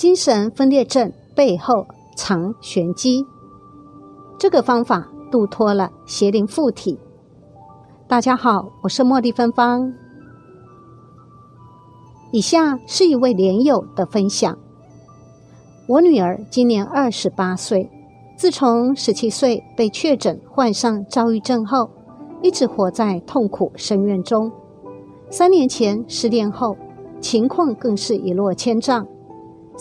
精神分裂症背后藏玄机。这个方法度脱了邪灵附体。大家好，我是茉莉芬芳。以下是一位莲友的分享：我女儿今年二十八岁，自从十七岁被确诊患上躁郁症后，一直活在痛苦深渊中。三年前失恋后，情况更是一落千丈。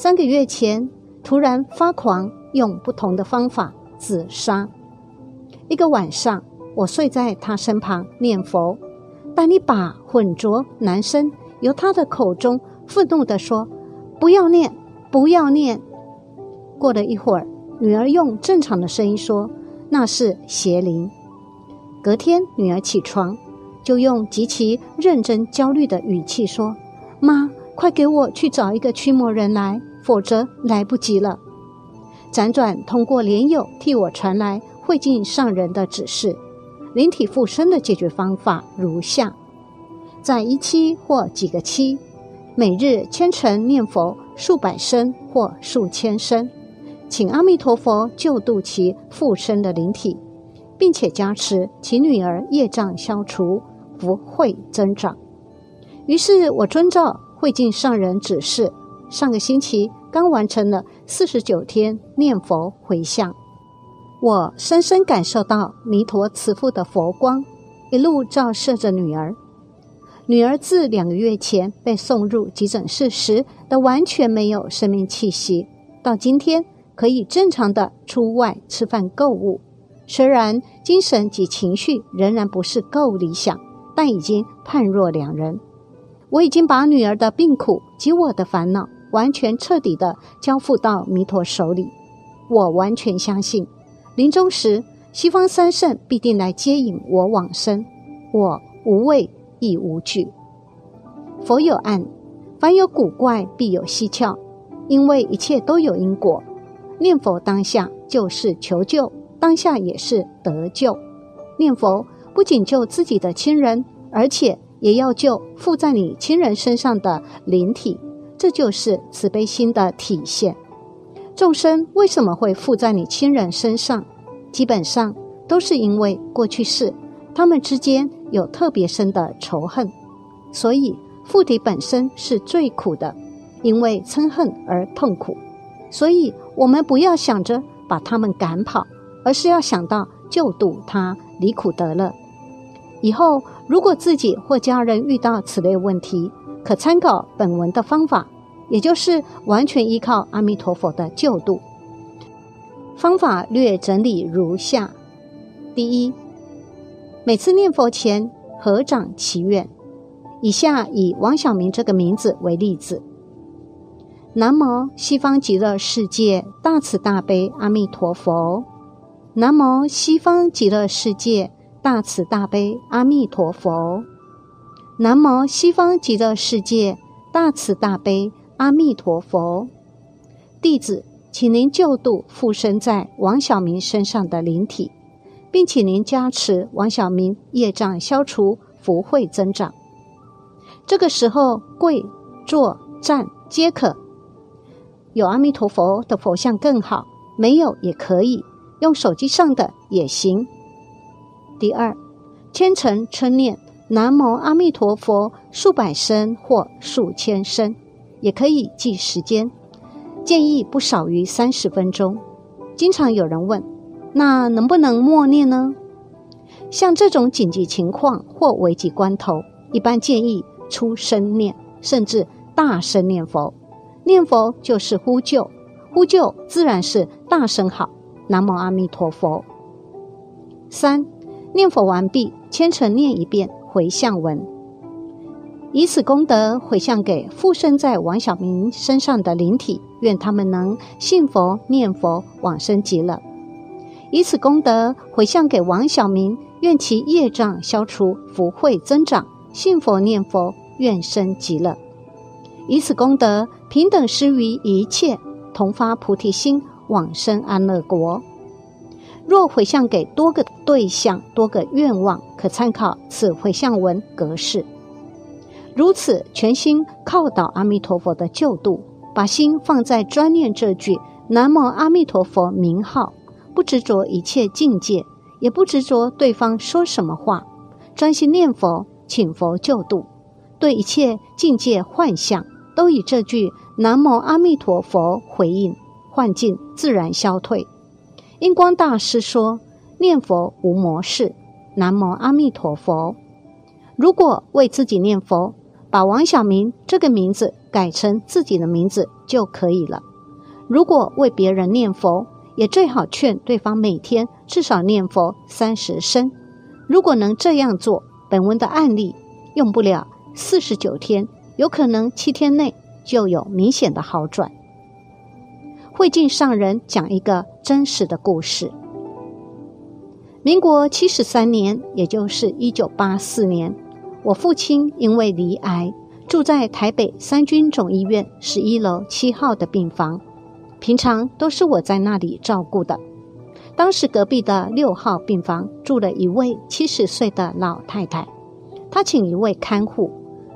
三个月前，突然发狂，用不同的方法自杀。一个晚上，我睡在他身旁念佛，但一把浑浊男声由他的口中愤怒地说：“不要念，不要念。”过了一会儿，女儿用正常的声音说：“那是邪灵。”隔天，女儿起床，就用极其认真、焦虑的语气说：“妈，快给我去找一个驱魔人来。”否则来不及了。辗转通过莲友替我传来慧净上人的指示，灵体附身的解决方法如下：在一期或几个期，每日虔诚念佛数百声或数千声，请阿弥陀佛救度其附身的灵体，并且加持其女儿业障消除，福慧增长。于是我遵照慧净上人指示。上个星期刚完成了四十九天念佛回向，我深深感受到弥陀慈父的佛光一路照射着女儿。女儿自两个月前被送入急诊室时的完全没有生命气息，到今天可以正常的出外吃饭购物，虽然精神及情绪仍然不是够理想，但已经判若两人。我已经把女儿的病苦及我的烦恼。完全彻底的交付到弥陀手里，我完全相信，临终时西方三圣必定来接引我往生，我无畏亦无惧。佛有案，凡有古怪必有蹊跷，因为一切都有因果。念佛当下就是求救，当下也是得救。念佛不仅救自己的亲人，而且也要救附在你亲人身上的灵体。这就是慈悲心的体现。众生为什么会附在你亲人身上？基本上都是因为过去世他们之间有特别深的仇恨，所以附体本身是最苦的，因为嗔恨而痛苦。所以我们不要想着把他们赶跑，而是要想到救度他离苦得乐。以后如果自己或家人遇到此类问题，可参考本文的方法，也就是完全依靠阿弥陀佛的救度。方法略整理如下：第一，每次念佛前合掌祈愿。以下以王小明这个名字为例子：南无西方极乐世界大慈大悲阿弥陀佛。南无西方极乐世界大慈大悲阿弥陀佛。南无西方极乐世界大慈大悲阿弥陀佛，弟子，请您救度附身在王小明身上的灵体，并请您加持王小明业障消除，福慧增长。这个时候，跪、坐、站皆可，有阿弥陀佛的佛像更好，没有也可以，用手机上的也行。第二，虔诚称念。南无阿弥陀佛，数百声或数千声，也可以计时间，建议不少于三十分钟。经常有人问，那能不能默念呢？像这种紧急情况或危急关头，一般建议出声念，甚至大声念佛。念佛就是呼救，呼救自然是大声好。南无阿弥陀佛。三，念佛完毕，千诚念一遍。回向文，以此功德回向给附身在王小明身上的灵体，愿他们能信佛念佛往生极乐。以此功德回向给王小明，愿其业障消除，福慧增长，信佛念佛愿生极乐。以此功德平等施于一切，同发菩提心，往生安乐国。若回向给多个对象、多个愿望，可参考此回向文格式。如此全心靠倒阿弥陀佛的救度，把心放在专念这句南无阿弥陀佛名号，不执着一切境界，也不执着对方说什么话，专心念佛，请佛救度，对一切境界幻象，都以这句南无阿弥陀佛回应，幻境自然消退。印光大师说：“念佛无模式，南无阿弥陀佛。如果为自己念佛，把王小明这个名字改成自己的名字就可以了。如果为别人念佛，也最好劝对方每天至少念佛三十声。如果能这样做，本文的案例用不了四十九天，有可能七天内就有明显的好转。”慧净上人讲一个真实的故事。民国七十三年，也就是一九八四年，我父亲因为罹癌，住在台北三军总医院十一楼七号的病房。平常都是我在那里照顾的。当时隔壁的六号病房住了一位七十岁的老太太，她请一位看护。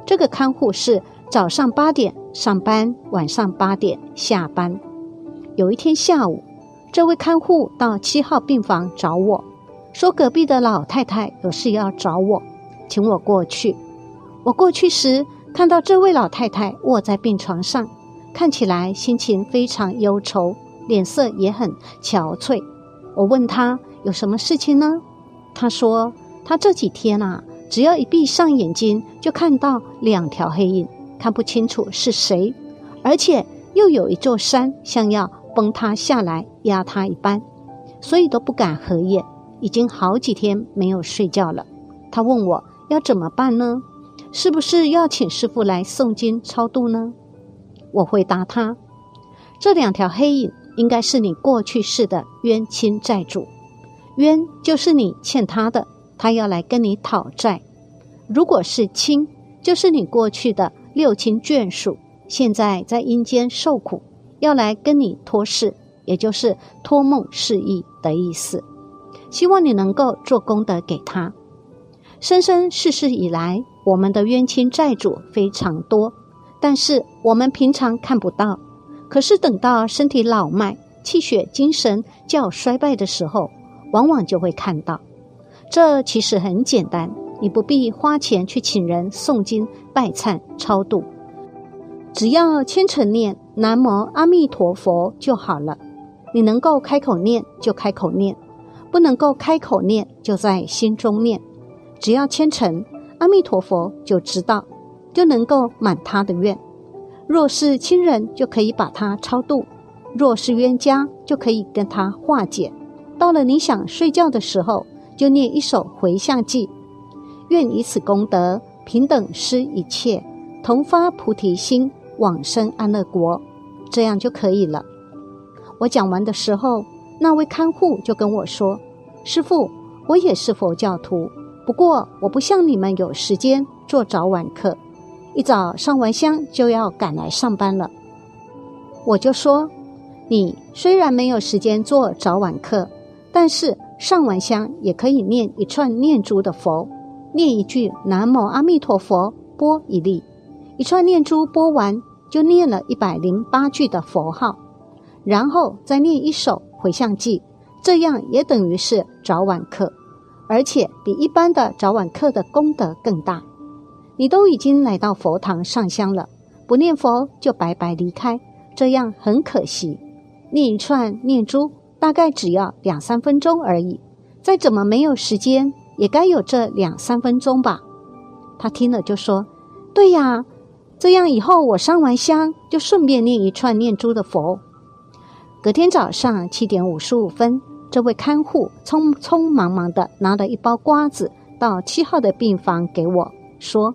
这个看护是早上八点上班，晚上八点下班。有一天下午，这位看护到七号病房找我，说隔壁的老太太有事要找我，请我过去。我过去时，看到这位老太太卧在病床上，看起来心情非常忧愁，脸色也很憔悴。我问她有什么事情呢？她说她这几天啊，只要一闭上眼睛，就看到两条黑影，看不清楚是谁，而且又有一座山像要。崩塌下来压他一般，所以都不敢合眼，已经好几天没有睡觉了。他问我要怎么办呢？是不是要请师傅来诵经超度呢？我回答他：这两条黑影应该是你过去世的冤亲债主，冤就是你欠他的，他要来跟你讨债；如果是亲，就是你过去的六亲眷属，现在在阴间受苦。要来跟你托事，也就是托梦示意的意思。希望你能够做功德给他。生生世世以来，我们的冤亲债主非常多，但是我们平常看不到。可是等到身体老迈、气血、精神较衰败的时候，往往就会看到。这其实很简单，你不必花钱去请人诵经、拜忏、超度。只要虔诚念南无阿弥陀佛就好了。你能够开口念就开口念，不能够开口念就在心中念。只要虔诚，阿弥陀佛就知道，就能够满他的愿。若是亲人，就可以把他超度；若是冤家，就可以跟他化解。到了你想睡觉的时候，就念一首回向偈：愿以此功德，平等施一切，同发菩提心。往生安乐国，这样就可以了。我讲完的时候，那位看护就跟我说：“师傅，我也是佛教徒，不过我不像你们有时间做早晚课，一早上完香就要赶来上班了。”我就说：“你虽然没有时间做早晚课，但是上完香也可以念一串念珠的佛，念一句南无阿弥陀佛，拨一粒。”一串念珠播完，就念了一百零八句的佛号，然后再念一首回向偈，这样也等于是早晚课，而且比一般的早晚课的功德更大。你都已经来到佛堂上香了，不念佛就白白离开，这样很可惜。念一串念珠大概只要两三分钟而已，再怎么没有时间，也该有这两三分钟吧？他听了就说：“对呀。”这样以后，我上完香就顺便念一串念珠的佛。隔天早上七点五十五分，这位看护匆匆忙忙的拿了一包瓜子到七号的病房给我，说：“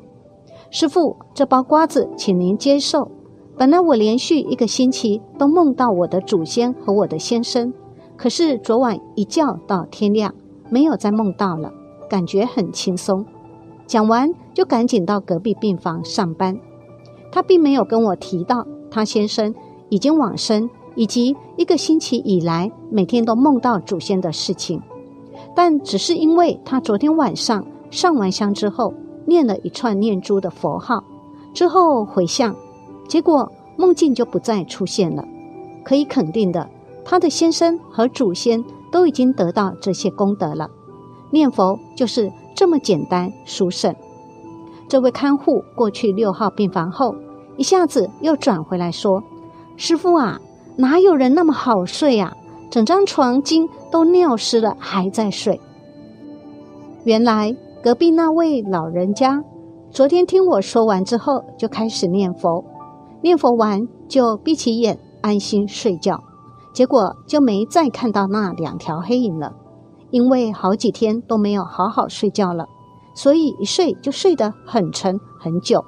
师傅，这包瓜子，请您接受。本来我连续一个星期都梦到我的祖先和我的先生，可是昨晚一觉到天亮，没有再梦到了，感觉很轻松。”讲完就赶紧到隔壁病房上班。他并没有跟我提到他先生已经往生，以及一个星期以来每天都梦到祖先的事情，但只是因为他昨天晚上上完香之后念了一串念珠的佛号，之后回向，结果梦境就不再出现了。可以肯定的，他的先生和祖先都已经得到这些功德了。念佛就是这么简单殊胜。这位看护过去六号病房后，一下子又转回来说：“师傅啊，哪有人那么好睡啊？整张床巾都尿湿了，还在睡。”原来隔壁那位老人家，昨天听我说完之后，就开始念佛，念佛完就闭起眼。安心睡觉，结果就没再看到那两条黑影了。因为好几天都没有好好睡觉了，所以一睡就睡得很沉很久。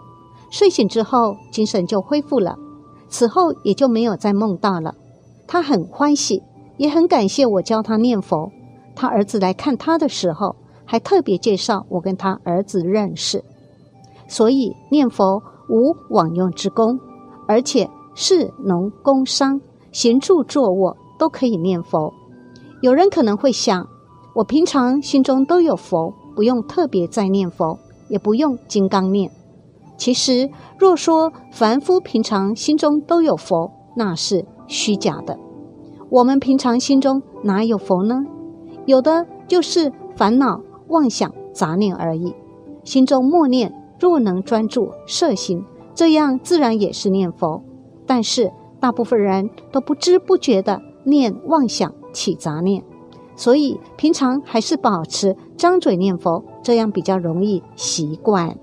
睡醒之后精神就恢复了，此后也就没有再梦到了。他很欢喜，也很感谢我教他念佛。他儿子来看他的时候，还特别介绍我跟他儿子认识。所以念佛无往用之功，而且。士农工商、闲住坐卧都可以念佛。有人可能会想，我平常心中都有佛，不用特别再念佛，也不用金刚念。其实，若说凡夫平常心中都有佛，那是虚假的。我们平常心中哪有佛呢？有的就是烦恼、妄想、杂念而已。心中默念，若能专注摄心，这样自然也是念佛。但是大部分人都不知不觉的念妄想起杂念，所以平常还是保持张嘴念佛，这样比较容易习惯。